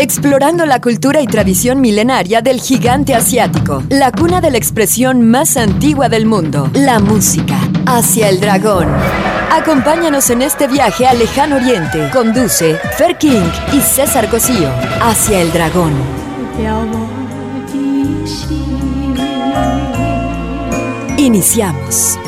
explorando la cultura y tradición milenaria del gigante asiático, la cuna de la expresión más antigua del mundo, la música, hacia el dragón. Acompáñanos en este viaje al lejano oriente. Conduce Fer King y César Cosío hacia el dragón. Iniciamos.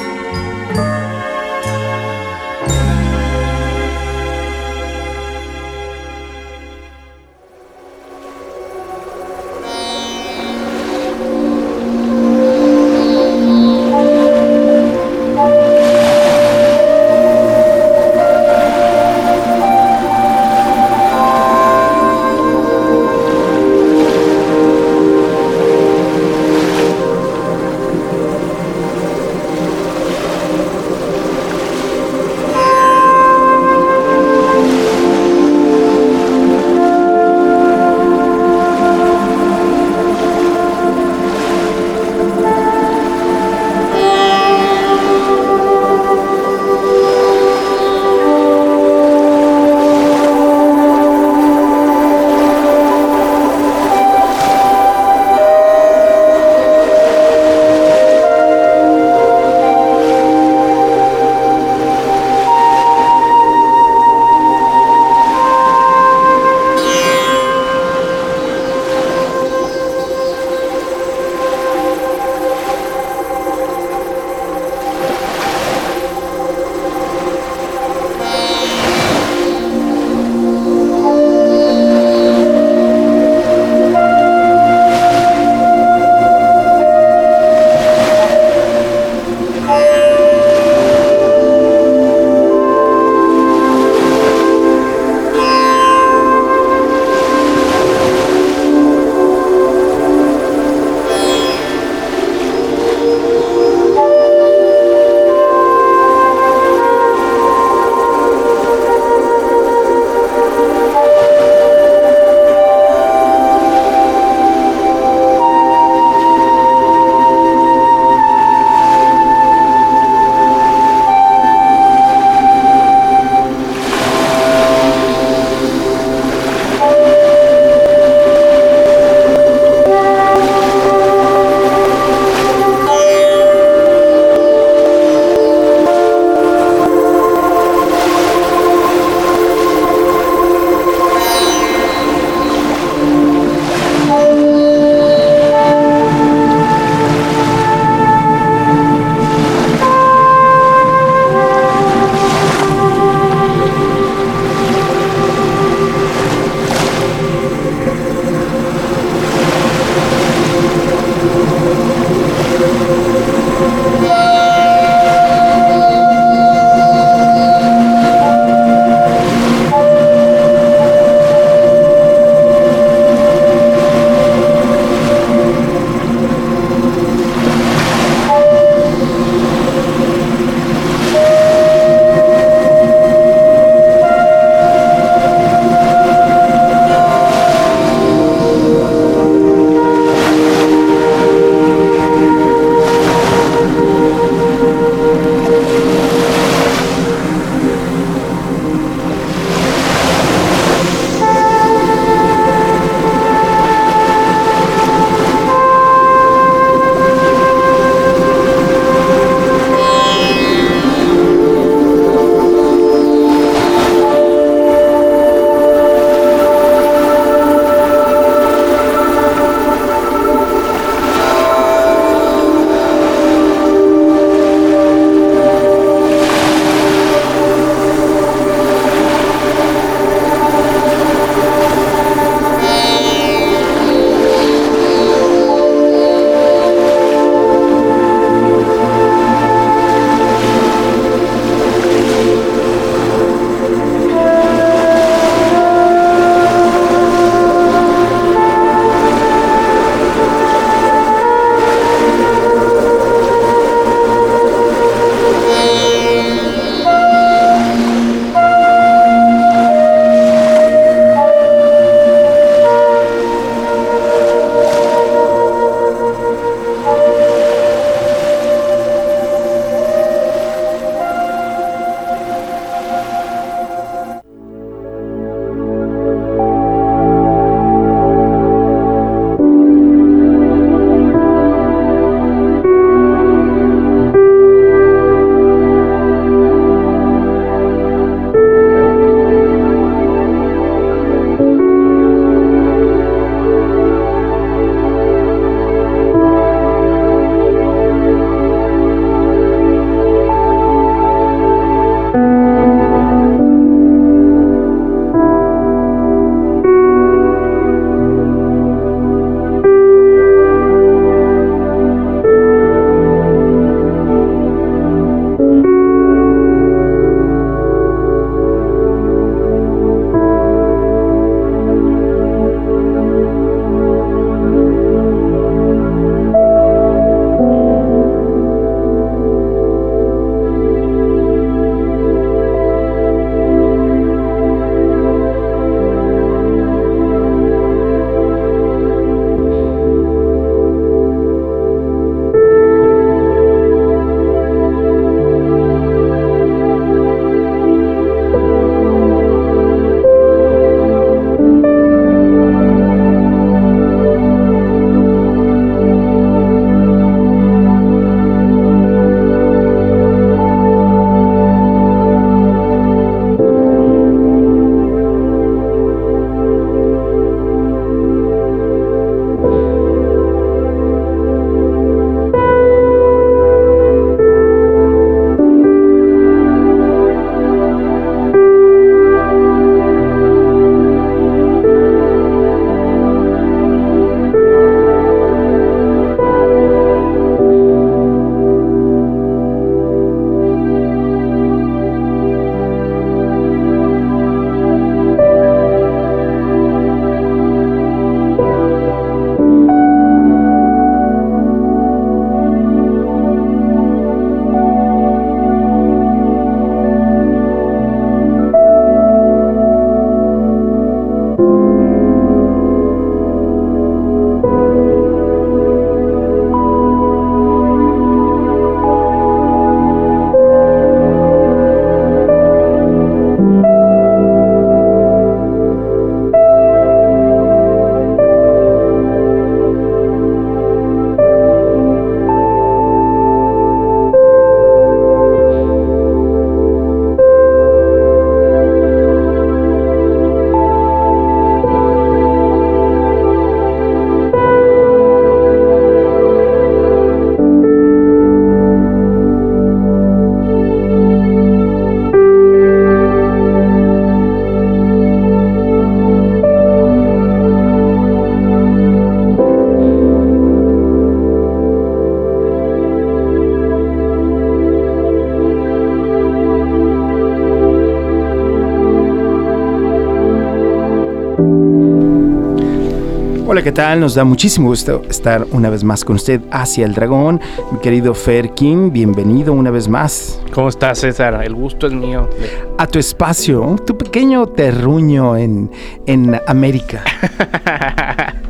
Hola, ¿qué tal? Nos da muchísimo gusto estar una vez más con usted hacia el dragón. Mi querido Fer Kim, bienvenido una vez más. ¿Cómo estás, César? El gusto es mío. A tu espacio, tu pequeño terruño en, en América.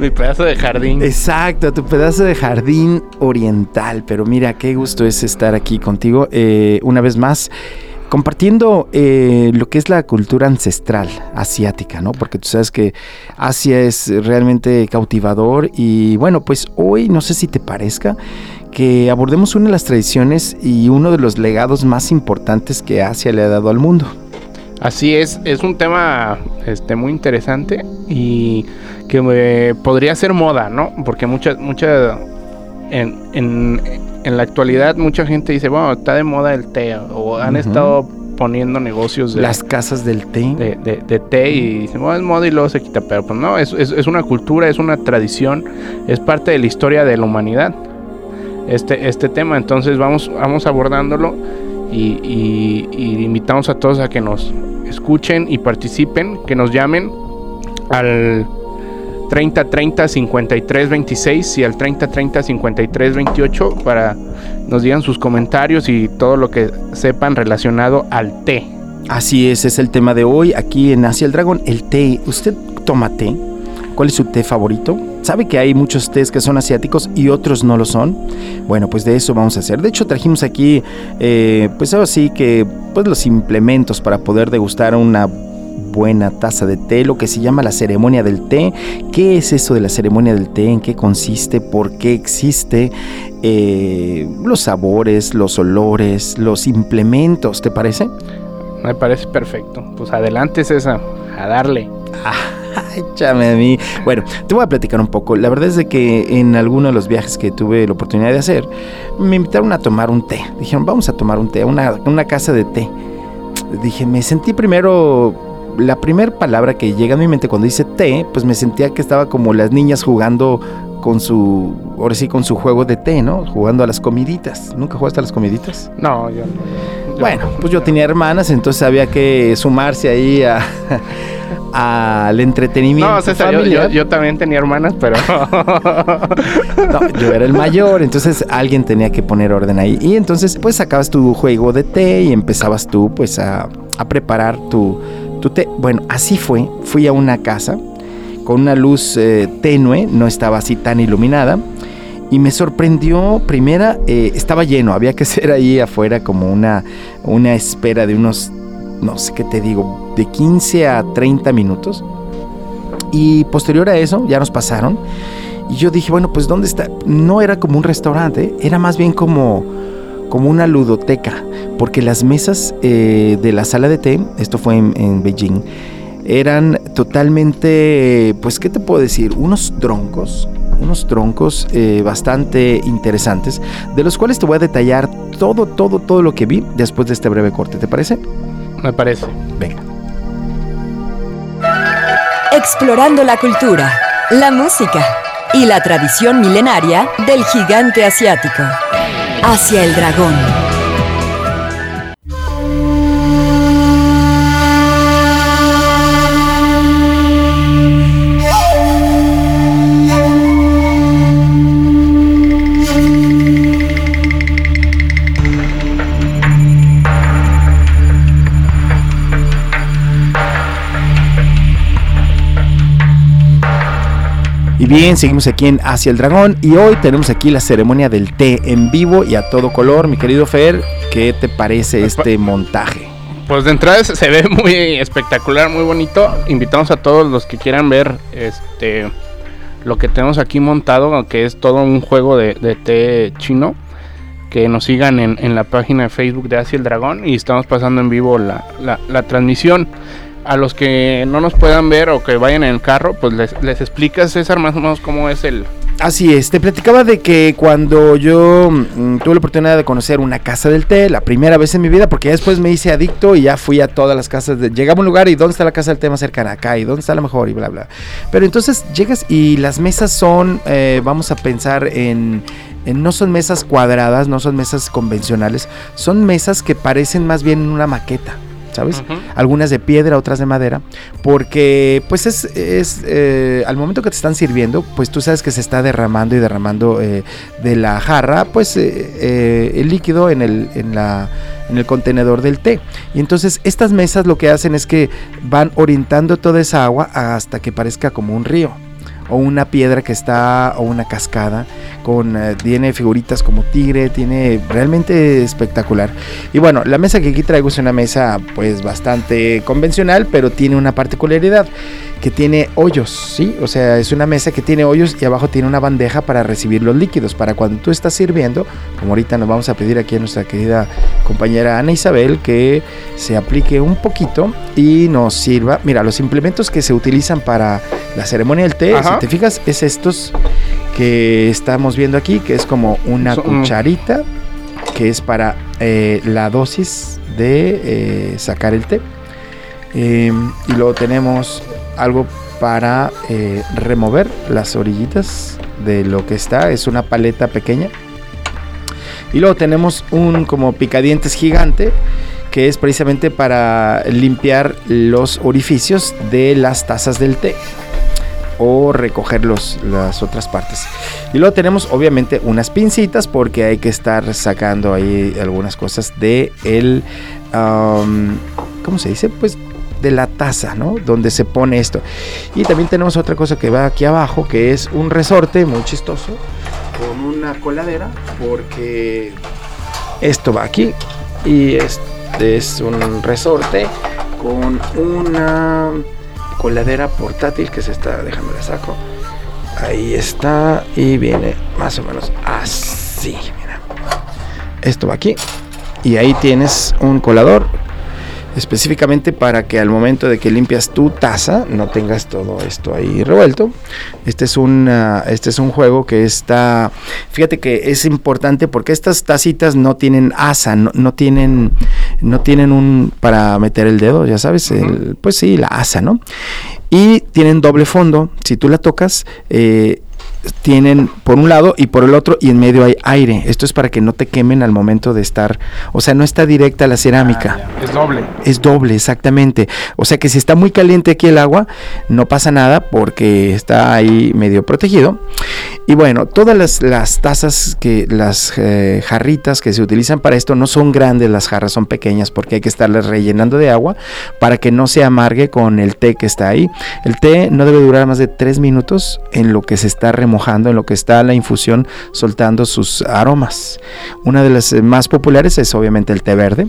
Mi pedazo de jardín. Exacto, tu pedazo de jardín oriental. Pero mira, qué gusto es estar aquí contigo eh, una vez más compartiendo eh, lo que es la cultura ancestral asiática, ¿no? Porque tú sabes que Asia es realmente cautivador y bueno, pues hoy no sé si te parezca que abordemos una de las tradiciones y uno de los legados más importantes que Asia le ha dado al mundo. Así es, es un tema este, muy interesante y que eh, podría ser moda, ¿no? Porque mucha, mucha, en, en en la actualidad mucha gente dice, bueno, está de moda el té, o han estado poniendo negocios de... Las casas del té. De, té y dicen, bueno, es moda y luego se quita, pero pues no, es, es, una cultura, es una tradición, es parte de la historia de la humanidad, este, este tema, entonces vamos, vamos abordándolo y, y invitamos a todos a que nos escuchen y participen, que nos llamen al 30 30 53 26 y al 30 30 53 28 para nos digan sus comentarios y todo lo que sepan relacionado al té. Así es, es el tema de hoy aquí en Asia el Dragón, el té. ¿Usted toma té? ¿Cuál es su té favorito? ¿Sabe que hay muchos tés que son asiáticos y otros no lo son? Bueno, pues de eso vamos a hacer. De hecho, trajimos aquí, eh, pues así que, pues los implementos para poder degustar una buena taza de té, lo que se llama la ceremonia del té. ¿Qué es eso de la ceremonia del té? ¿En qué consiste? ¿Por qué existe? Eh, los sabores, los olores, los implementos, ¿te parece? Me parece perfecto. Pues adelante, César, a darle. échame a mí. Bueno, te voy a platicar un poco. La verdad es de que en alguno de los viajes que tuve la oportunidad de hacer, me invitaron a tomar un té. Dijeron, vamos a tomar un té, una, una casa de té. Dije, me sentí primero la primera palabra que llega a mi mente cuando dice té, pues me sentía que estaba como las niñas jugando con su, ahora sí, con su juego de té, ¿no? Jugando a las comiditas. ¿Nunca jugaste a las comiditas? No, yo no. bueno, pues yo tenía hermanas, entonces había que sumarse ahí a, al entretenimiento. No, César, yo, yo, también tenía hermanas, pero. no, yo era el mayor, entonces alguien tenía que poner orden ahí. Y entonces, pues sacabas tu juego de té y empezabas tú, pues, a, a preparar tu bueno, así fue. Fui a una casa con una luz eh, tenue, no estaba así tan iluminada. Y me sorprendió, primera, eh, estaba lleno, había que ser ahí afuera como una, una espera de unos, no sé qué te digo, de 15 a 30 minutos. Y posterior a eso, ya nos pasaron. Y yo dije, bueno, pues ¿dónde está? No era como un restaurante, era más bien como, como una ludoteca porque las mesas eh, de la sala de té, esto fue en, Beijing, eran totalmente, pues, ¿qué te puedo decir? Unos troncos, unos troncos eh, bastante interesantes, de los cuales te voy a detallar todo, todo, todo lo que vi después de este breve corte, ¿te parece? Me parece. Venga. Explorando la cultura, la música y la tradición milenaria del gigante asiático. Hacia el dragón. Bien, seguimos aquí en Hacia el Dragón y hoy tenemos aquí la ceremonia del té en vivo y a todo color. Mi querido Fer, ¿qué te parece pues, este montaje? Pues de entrada se ve muy espectacular, muy bonito. Invitamos a todos los que quieran ver este lo que tenemos aquí montado, que es todo un juego de, té chino. Que nos sigan en, la página de Facebook de Hacia el Dragón y estamos pasando en vivo la, la transmisión a los que no nos puedan ver o que vayan en el carro, pues les, les explicas, César, más o menos cómo es el... Así es, te platicaba de que cuando yo mm, tuve la oportunidad de conocer una casa del té, la primera vez en mi vida, porque después me hice adicto y ya fui a todas las casas, de, llegaba a un lugar y ¿dónde está la casa del té más cercana? Acá, ¿y dónde está la mejor? Y bla, bla. Pero entonces llegas y las mesas son, eh, vamos a pensar en, en, no son mesas cuadradas, no son mesas convencionales, son mesas que parecen más bien una maqueta. ¿Sabes? Algunas de piedra, otras de madera, porque pues es, es eh, al momento que te están sirviendo, pues tú sabes que se está derramando y derramando eh, de la jarra, pues eh, el líquido en el, en la en el contenedor del té. Y entonces estas mesas lo que hacen es que van orientando toda esa agua hasta que parezca como un río o una piedra que está o una cascada con eh, tiene figuritas como tigre, tiene realmente espectacular. Y bueno, la mesa que aquí traigo es una mesa pues bastante convencional, pero tiene una particularidad que tiene hoyos, ¿sí? O sea, es una mesa que tiene hoyos y abajo tiene una bandeja para recibir los líquidos, para cuando tú estás sirviendo, como ahorita nos vamos a pedir aquí a nuestra querida compañera Ana Isabel que se aplique un poquito y nos sirva. Mira, los implementos que se utilizan para la ceremonia del té, te fijas, es estos que estamos viendo aquí, que es como una cucharita, que es para eh, la dosis de eh, sacar el té. Em, y luego tenemos algo para eh, remover las orillitas de lo que está. Es una paleta pequeña. Y luego tenemos un como picadientes gigante que es precisamente para limpiar los orificios de las tazas del té o recoger las otras partes. Y luego tenemos obviamente unas pincitas porque hay que estar sacando ahí algunas cosas de el... ¿Cómo se dice? Pues de la taza, ¿no? Donde se pone esto. Y también tenemos otra cosa que va aquí abajo, que es un resorte muy chistoso, con una coladera, porque esto va aquí. Y este es un resorte con una coladera portátil que se está, déjame la saco. Ahí está y viene más o menos así, mira. Esto va aquí y ahí tienes un colador específicamente para que al momento de que limpias tu taza no tengas todo esto ahí revuelto. Este es un, este es un juego que está, fíjate que es importante porque estas tacitas no tienen asa, no, tienen, no tienen un para meter el dedo, ya sabes, pues sí, la asa, ¿no? Y tienen doble fondo, si tú la tocas, eh, tienen por un lado y por el otro y en medio hay aire. Esto es para que no te quemen al momento de estar, o sea, no está directa la cerámica. Ah, es doble. Es doble, exactamente. O sea que si está muy caliente aquí el agua, no pasa nada porque está ahí medio protegido. Y bueno, todas las, tazas que las eh, jarritas que se utilizan para esto no son grandes, las jarras son pequeñas porque hay que estarlas rellenando de agua para que no se amargue con el té que está ahí. El té no debe durar más de tres minutos en lo que se está remojando mojando en lo que está la infusión soltando sus aromas. Una de las eh, más populares es obviamente el té verde.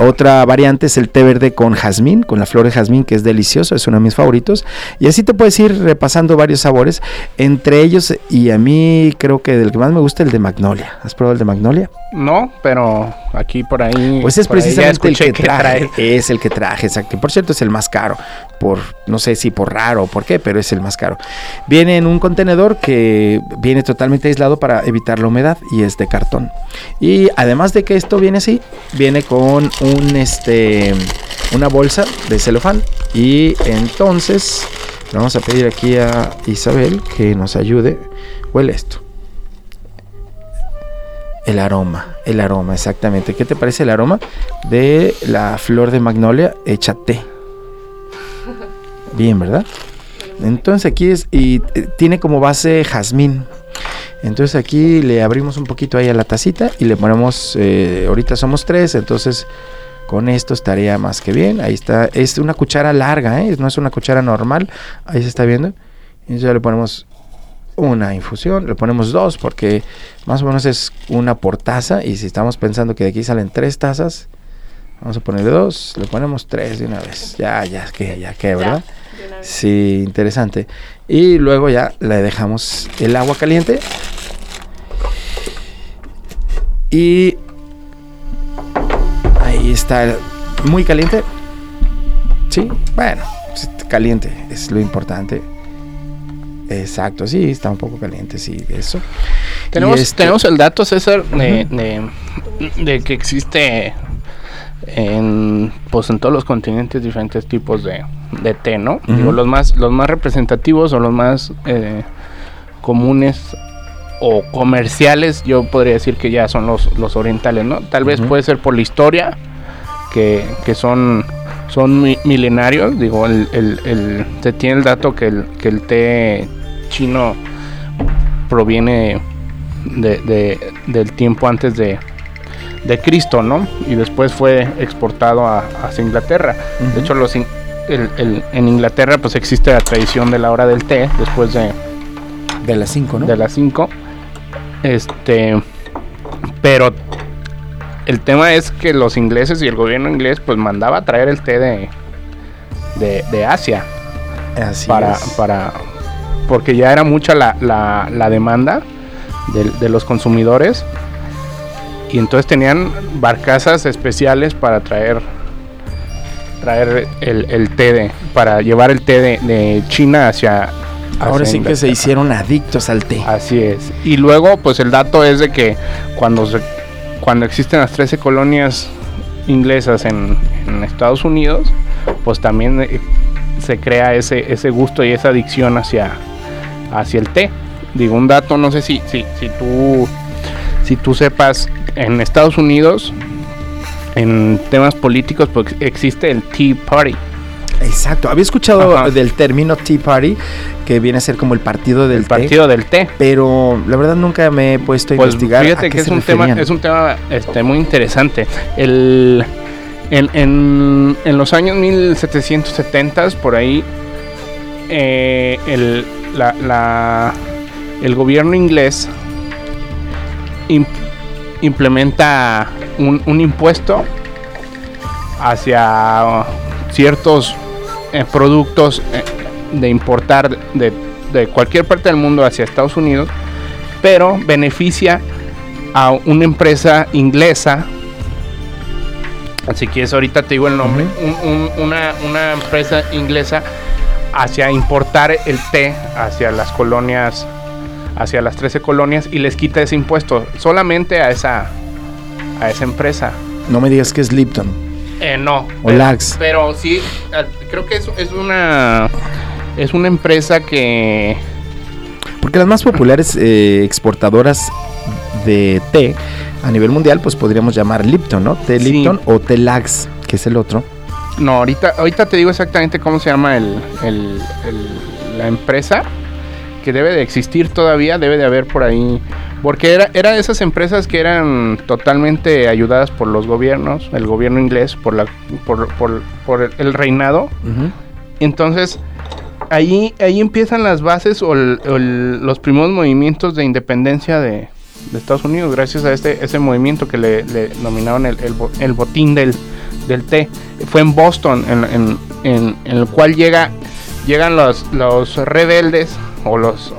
Otra variante es el té verde con jazmín, con la flor de jazmín que es delicioso, es uno de mis favoritos. Y así te puedes ir repasando varios sabores, entre ellos y a mí creo que del que más me gusta el de magnolia. ¿Has probado el de magnolia? No, pero aquí por ahí. Pues es precisamente el que, traje. Es el que traje, exacto. Por cierto, es el más caro. Por, no sé si por raro o por qué, pero es el más caro. Viene en un contenedor que viene totalmente aislado para evitar la humedad y es de cartón. Y además de que esto viene así, viene con un este una bolsa de celofán. Y entonces vamos a pedir aquí a Isabel que nos ayude. Huele esto. El aroma, el aroma, exactamente. ¿Qué te parece el aroma de la flor de magnolia hecha té? Bien, ¿verdad? Entonces aquí es, y eh, tiene como base jazmín. Entonces aquí le abrimos un poquito ahí a la tacita y le ponemos, eh, ahorita somos tres, entonces con esto estaría más que bien. Ahí está, es una cuchara larga, ¿eh? no es una cuchara normal, ahí se está viendo. Y ya le ponemos una infusión, le ponemos dos porque más o menos es una por taza y si estamos pensando que de aquí salen tres tazas, vamos a ponerle dos, le ponemos tres de una vez. Ya, ya, que, ya que, ¿verdad? Sí, interesante. Y luego ya le dejamos el agua caliente y ahí está muy caliente. Sí, bueno, caliente es lo importante Exacto, sí, está un poco caliente, sí, eso. Tenemos, este tenemos el dato, César, de, de, que existe en, pues en todos los continentes diferentes tipos de, de té, ¿no? los, más, los más representativos o los más eh, comunes o comerciales, yo podría decir que ya son los, los orientales, ¿no? Tal vez puede ser por la historia, que, que son son milenarios. Digo, el, el, se tiene el dato que el, que el té chino proviene de, del tiempo antes de, de, Cristo, ¿no? Y después fue exportado a, hacia Inglaterra. De hecho, los en Inglaterra pues existe la tradición de la hora del té después de... De las 5, ¿no? De las 5. Este... Pero el tema es que los ingleses y el gobierno inglés pues mandaba a traer el té de, de, Asia. Así para, para, porque ya era mucha la, la, demanda de, los consumidores. Y entonces tenían barcazas especiales para traer traer el, té de, para llevar el té de, China hacia, Ahora sí que se hicieron adictos al té. Así es. Y luego, pues el dato es de que cuando se cuando existen las 13 colonias inglesas en, Estados Unidos, pues también eh, se crea ese, ese gusto y esa adicción hacia, hacia el té. Digo, un dato, no sé si, si, si, tú, si tú sepas, en Estados Unidos, en temas políticos, pues existe el Tea Party. Exacto, había escuchado del término Tea Party, que viene a ser como el partido del el partido del té. Pero la verdad nunca me he puesto a pues investigar. Fíjate que es un, tema, es un tema este, muy interesante. El, en, en, los años 1770, por ahí, eh, el, la, el gobierno inglés implementa un, un impuesto hacia ciertos eh, productos eh, de importar de, de, cualquier parte del mundo hacia Estados Unidos, pero beneficia a una empresa inglesa. Así que es ahorita te digo el nombre, una, una empresa inglesa hacia importar el té hacia las colonias, hacia las 13 colonias y les quita ese impuesto solamente a esa, a esa empresa. No me digas que es Lipton. Eh, no. O Lax. Pero sí, eh, creo que es, es una es una empresa que porque las más populares eh, exportadoras de té a nivel mundial, pues podríamos llamar Lipton, ¿no? Té Lipton o té Lax, que es el otro. No, ahorita, ahorita te digo exactamente cómo se llama el, la empresa que debe de existir todavía, debe de haber por ahí porque era, era de esas empresas que eran totalmente ayudadas por los gobiernos, el gobierno inglés, por, la, por, por, el reinado. Entonces, ahí, ahí empiezan las bases o, los primeros movimientos de independencia de, Estados Unidos, gracias a este, ese movimiento que le, le nominaron el, el, botín del, del té. Fue en Boston, en, en, en el cual llega, llegan los, los rebeldes o los...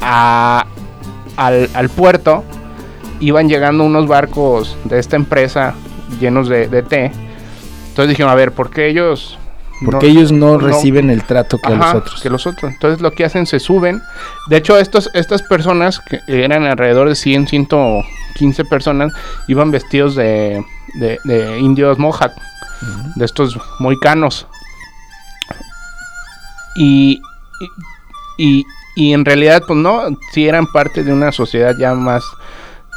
a, al, puerto iban llegando unos barcos de esta empresa llenos de, té. Entonces dijeron, a ver, ¿por qué ellos... Porque ellos no, reciben el trato que los otros. Que los otros. Entonces lo que hacen, se suben. De hecho, estos, estas personas, que eran alrededor de 100, 115 personas, iban vestidos de, de, indios mohawk, de estos moicanos. y, y, y en realidad, pues no, si eran parte de una sociedad ya más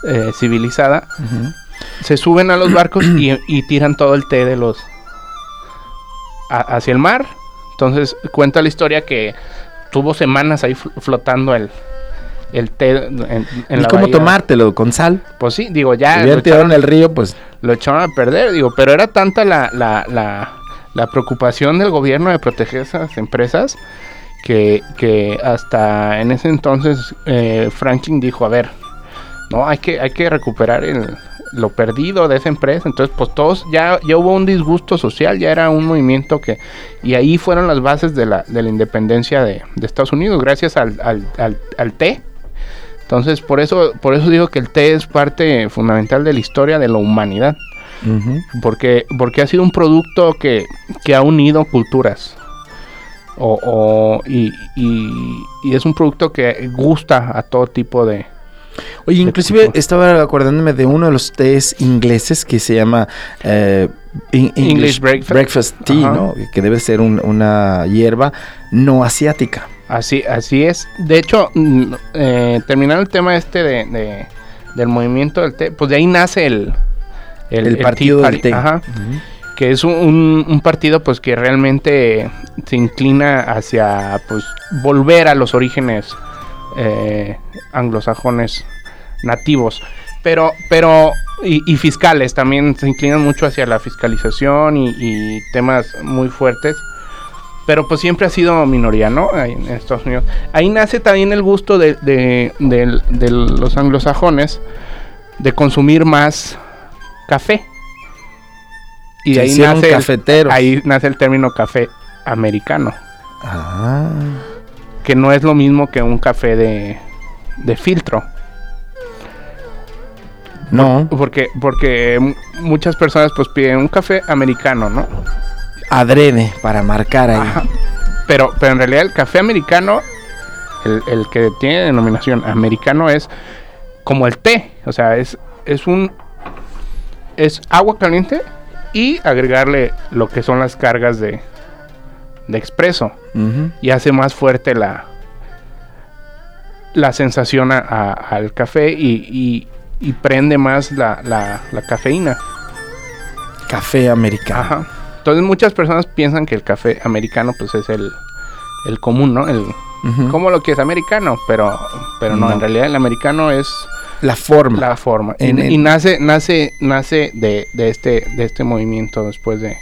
eh, civilizada. Se suben a los barcos y, tiran todo el té de los... hacia el mar. Entonces cuenta la historia que tuvo semanas ahí flotando el, el té en, en ¿Y cómo tomártelo? ¿Con sal? Pues sí, digo, ya... Si lo echaron el río, pues... Lo echaron a perder, digo, pero era tanta la, la, la, la preocupación del gobierno de proteger esas empresas que, hasta en ese entonces eh, Franklin dijo, a ver, no, hay que, hay que recuperar el, lo perdido de esa empresa. Entonces, pues todos, ya, ya hubo un disgusto social, ya era un movimiento que... Y ahí fueron las bases de la, de la independencia de, Estados Unidos, gracias al, al, té. Entonces, por eso, por eso digo que el té es parte fundamental de la historia de la humanidad. porque, porque ha sido un producto que, que ha unido culturas. O, y, es un producto que gusta a todo tipo de... Oye, inclusive estaba acordándome de uno de los tés ingleses que se llama eh, English, Breakfast, Tea, ¿no? Que debe ser una hierba no asiática. Así, así es. De hecho, mm, eh, terminando el tema este de, del movimiento del té, pues de ahí nace el, el, partido del té. Que es un, un partido pues que realmente se inclina hacia pues volver a los orígenes eh, anglosajones nativos. Pero, pero, y, fiscales también se inclinan mucho hacia la fiscalización y, temas muy fuertes. Pero pues siempre ha sido minoría, ¿no? en Estados Unidos. Ahí nace también el gusto de, de, de los anglosajones de consumir más café. Y ahí nace, el, ahí nace el término café americano. Ah. Que no es lo mismo que un café de, de filtro. No. Porque, porque muchas personas pues piden un café americano, ¿no? Adrede para marcar ahí. Pero, pero en realidad el café americano, el, el, que tiene denominación americano es como el té. O sea, es, es un. Es agua caliente y agregarle lo que son las cargas de, de expreso. Y hace más fuerte la, la sensación al café y, y, prende más la, la, cafeína. Café americano. Entonces muchas personas piensan que el café americano pues es el, el común, ¿no? El, Como lo que es americano, pero, pero no, en realidad el americano es la forma. La forma. y, nace, nace, nace de, de, este, de este movimiento después de.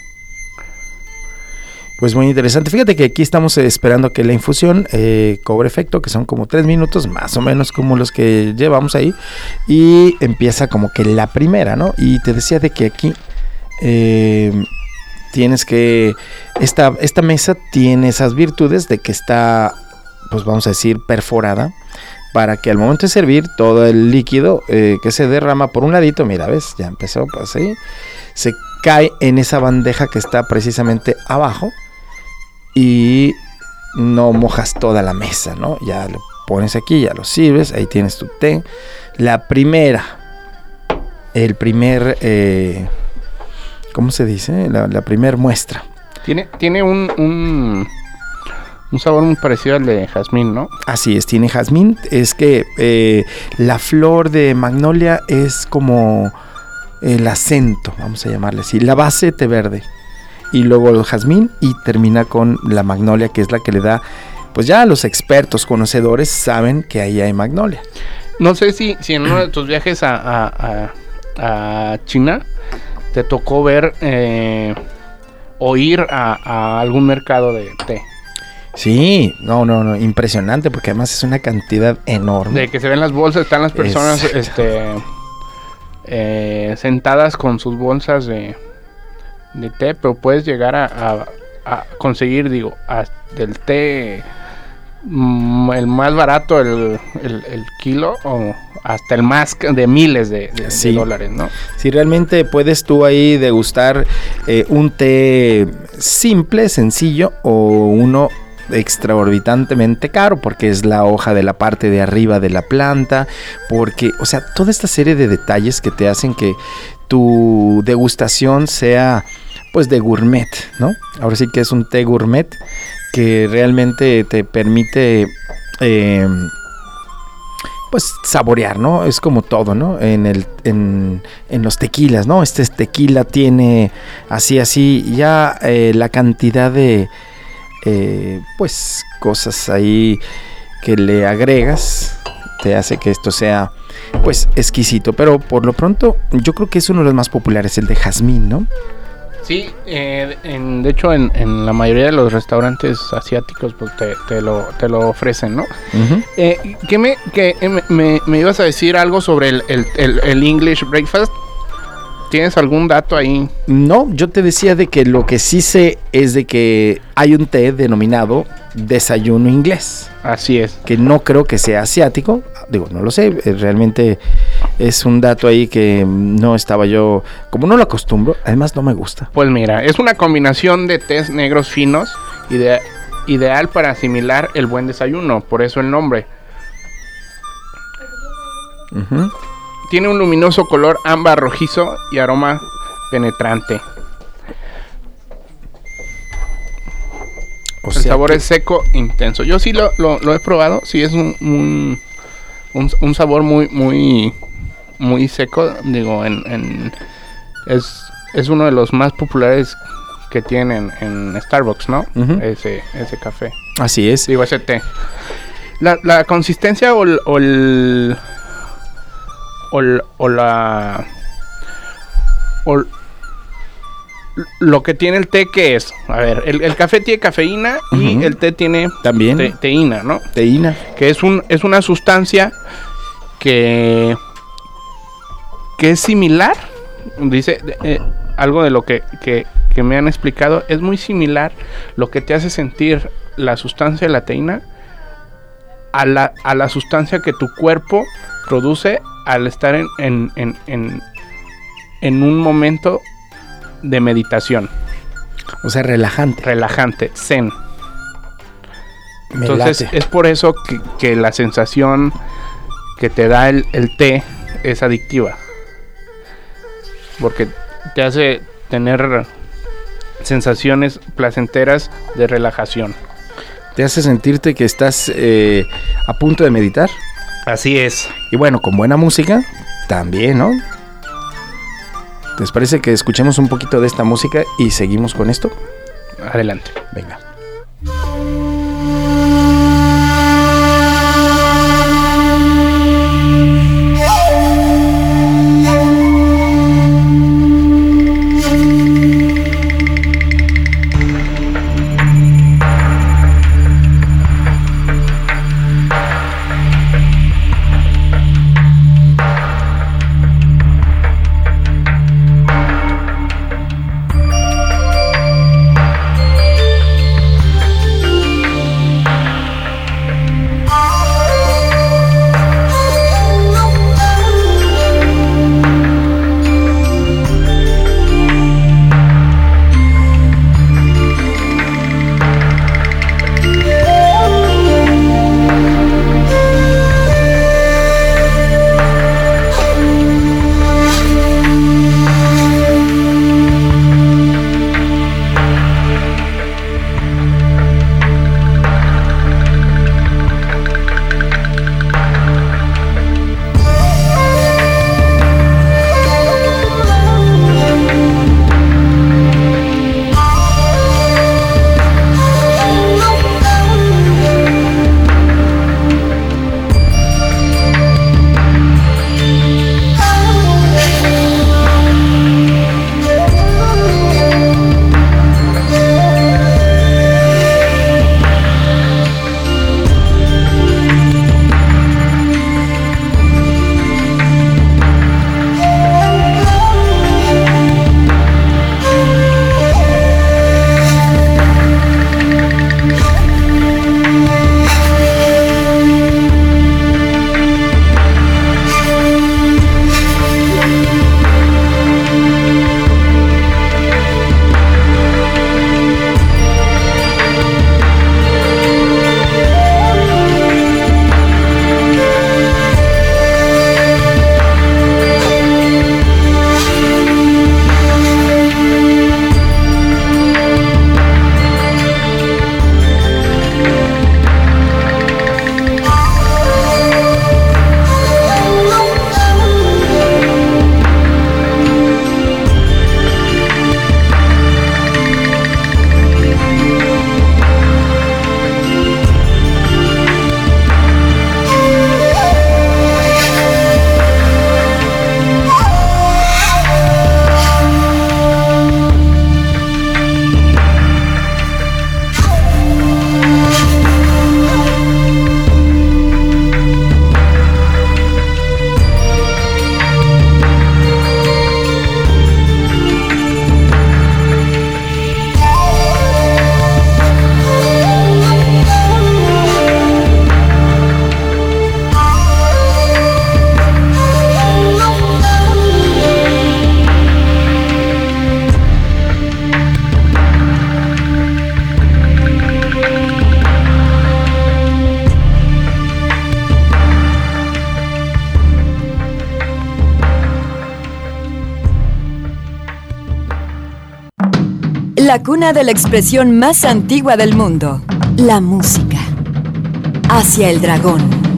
Pues muy interesante. Fíjate que aquí estamos esperando que la infusión eh, cobre efecto, que son como tres minutos, más o menos como los que llevamos ahí. Y empieza como que la primera, ¿no? Y te decía de que aquí eh, tienes que. Esta, esta mesa tiene esas virtudes de que está, pues vamos a decir, perforada para que al momento de servir todo el líquido eh, que se derrama por un ladito, mira, ves, ya empezó pues, así, se cae en esa bandeja que está precisamente abajo y no mojas toda la mesa, ¿no? Ya lo pones aquí, ya lo sirves, ahí tienes tu té. La primera, el primer, eh, ¿cómo se dice? La, la primera muestra. Tiene, tiene un sabor muy parecido al de jazmín, ¿no? Así es, tiene jazmín. Es que eh, la flor de magnolia es como el acento, vamos a llamarle así, la base té verde. Y luego el jazmín y termina con la magnolia, que es la que le da, pues ya los expertos conocedores saben que ahí hay magnolia. No sé si, si en uno de tus viajes a, China te tocó ver eh, o ir a algún mercado de té. Sí, no, no, no, impresionante porque además es una cantidad enorme. De que se ven las bolsas, están las personas este, eh, sentadas con sus bolsas de, de té, pero puedes llegar a, conseguir, digo, del té mm, el más barato, el, el, kilo, o hasta el más de miles de, dólares, ¿no? Si realmente puedes tú ahí degustar eh, un té simple, sencillo, o uno extraorbitantemente caro porque es la hoja de la parte de arriba de la planta, porque, o sea, toda esta serie de detalles que te hacen que tu degustación sea pues de gourmet, ¿no? Ahora sí que es un té gourmet que realmente te permite eh, pues saborear, ¿no? Es como todo, ¿no? En, el, en, en los tequilas, ¿no? Este tequila tiene así, así, ya eh, la cantidad de eh, pues cosas ahí que le agregas te hace que esto sea pues exquisito pero por lo pronto yo creo que es uno de los más populares el de jazmín no Sí, eh, de hecho en, la mayoría de los restaurantes asiáticos pues te, lo, te lo ofrecen, ¿no? Eh, ¿qué me, que, me, me, ibas a decir algo sobre el, el English breakfast? ¿Tienes algún dato ahí? No, yo te decía de que lo que sí sé es de que hay un té denominado desayuno inglés. Así es. Que no creo que sea asiático. Digo, no lo sé. Eh, realmente es un dato ahí que no estaba yo. Como no lo acostumbro, además no me gusta. Pues mira, es una combinación de tés negros finos y de, ideal para asimilar el buen desayuno. Por eso el nombre. Tiene un luminoso color ámbar rojizo y aroma penetrante. el sabor es seco, intenso. Yo sí lo, he probado. Sí es un, sabor muy, muy, muy seco. Digo, en, es es uno de los más populares que tienen en Starbucks, ¿no? Ese, ese café. Así es. Digo, ese té. La, la consistencia o o el- o la... o lo que tiene el té, ¿qué es? A ver, el, el café tiene cafeína y el té tiene También te- teína, ¿no? teína. que es un es una sustancia que que es similar dice eh, algo de lo que, que, que me han explicado es muy similar lo que te hace sentir la sustancia de la teína a la, a la sustancia que tu cuerpo produce al estar en, en, en, en, en un momento de meditación O sea, relajante. relajante, zen. Me Entonces late. es por eso que, que la sensación que te da el, el té es adictiva. Porque te hace tener sensaciones placenteras de relajación. Te hace sentirte que estás eh, a punto de meditar. Así es. Y bueno, con buena música, también, ¿no? ¿Les parece que escuchemos un poquito de esta música y seguimos con esto? Adelante. Venga. La cuna de la expresión más antigua del mundo, la música. Hacia el dragón.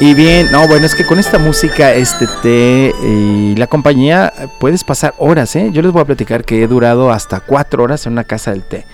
Y bien, no, bueno, es que con esta música, este té y la compañía, puedes pasar horas, ¿eh? Yo les voy a platicar que he durado hasta cuatro horas en una casa del té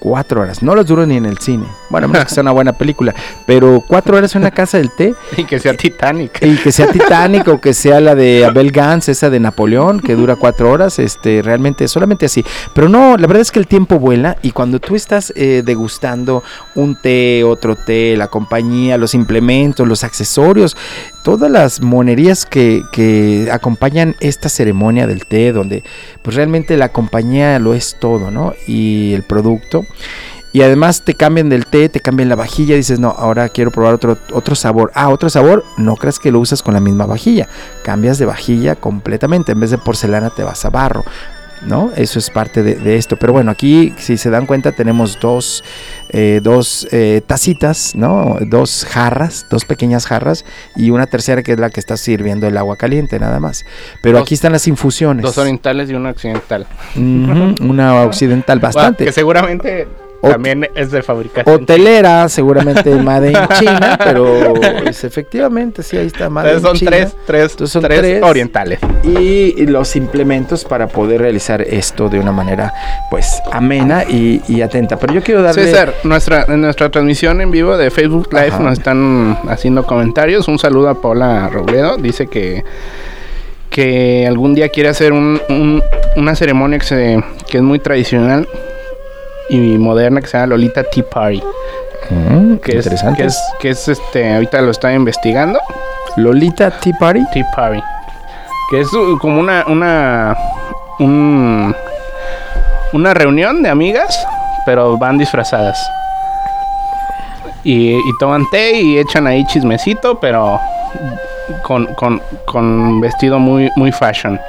cuatro horas. No los duro ni en el cine. Bueno, menos que sea una buena película. Pero cuatro horas en una casa del té. Y que sea Titanic. Y que sea Titanic o que sea la de Abel Gans, esa de Napoleón, que dura cuatro horas. Este, realmente, solamente así. Pero no, la verdad es que el tiempo vuela y cuando tú estás eh, degustando un té, otro té, la compañía, los implementos, los accesorios, todas las monerías que, que acompañan esta ceremonia del té, donde pues realmente la compañía lo es todo, ¿no? Y el producto. Y además te cambian del té, te cambian la vajilla, dices, no, ahora quiero probar otro, otro sabor. Ah, otro sabor, no creas que lo usas con la misma vajilla. Cambias de vajilla completamente. En vez de porcelana te vas a barro. ¿No? Eso es parte de, esto. Pero bueno, aquí, si se dan cuenta, tenemos dos, eh, dos eh, tacitas, ¿no? Dos jarras, dos pequeñas jarras y una tercera que es la que está sirviendo el agua caliente, nada más. Pero aquí están las infusiones. Dos orientales y una occidental. una occidental, bastante. que seguramente también es de fabricación. Hotelera, seguramente Made in China, pero pues, efectivamente sí, ahí está Made in son China. Tres, tres, son tres, orientales. Y, los implementos para poder realizar esto de una manera pues amena y, atenta. Pero yo quiero darle... César, nuestra, en nuestra transmisión en vivo de Facebook Live nos están haciendo comentarios. Un saludo a Paula Robledo. Dice que que algún día quiere hacer una ceremonia que, se, que es muy tradicional y moderna que se llama Lolita Tea Party. Mm, que, es, que, es, que es este, ahorita lo está investigando. Lolita Tea Party. Tea Party. Que es como una, una, un, una reunión de amigas, pero van disfrazadas. Y, y, toman té y echan ahí chismecito, pero con, con, con vestido muy, muy fashion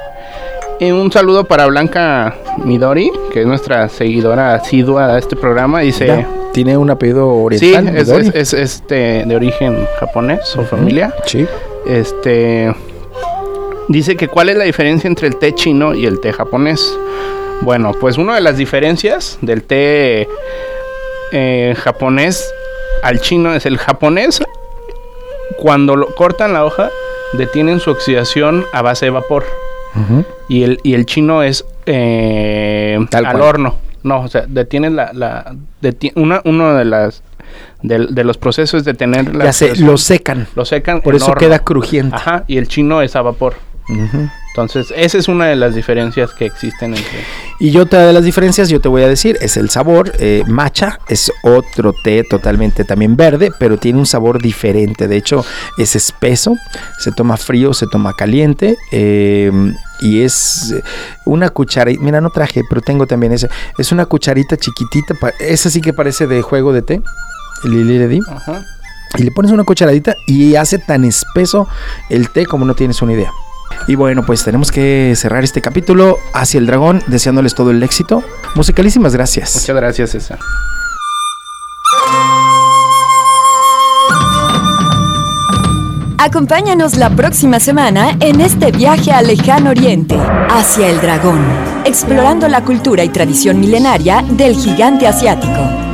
un saludo para Blanca Midori, que es nuestra seguidora asidua de este programa. Dice. ¿Tiene un apellido oriental? Sí, es, este, de origen japonés, su familia. Sí. Este. Dice que cuál es la diferencia entre el té chino y el té japonés. Bueno, pues una de las diferencias del té eh, japonés al chino es el japonés. Cuando lo cortan la hoja, detienen su oxidación a base de vapor y, el, y el chino es eh, al horno. No, o sea, detienen la... la una, uno de las... De, los procesos de tener la... Ya lo secan. Lo secan. Por eso queda crujiente. Ajá, y el chino es a vapor. Entonces, esa es una de las diferencias que existen entre. Y yo otra de las diferencias, yo te voy a decir, es el sabor. Eh, matcha es otro té totalmente también verde, pero tiene un sabor diferente. De hecho, es espeso, se toma frío, se toma caliente. Em, y es una cucharita, mira, no traje, pero tengo también ese. Es una cucharita chiquitita, esa sí que parece de juego de té. El Ajá. Y le pones una cucharadita y hace tan espeso el té como no tienes una idea. Y bueno, pues tenemos que cerrar este capítulo hacia el dragón, deseándoles todo el éxito. Musicalísimas gracias. Muchas gracias, César. Acompáñanos la próxima semana en este viaje al lejano oriente, hacia el dragón, explorando la cultura y tradición milenaria del gigante asiático.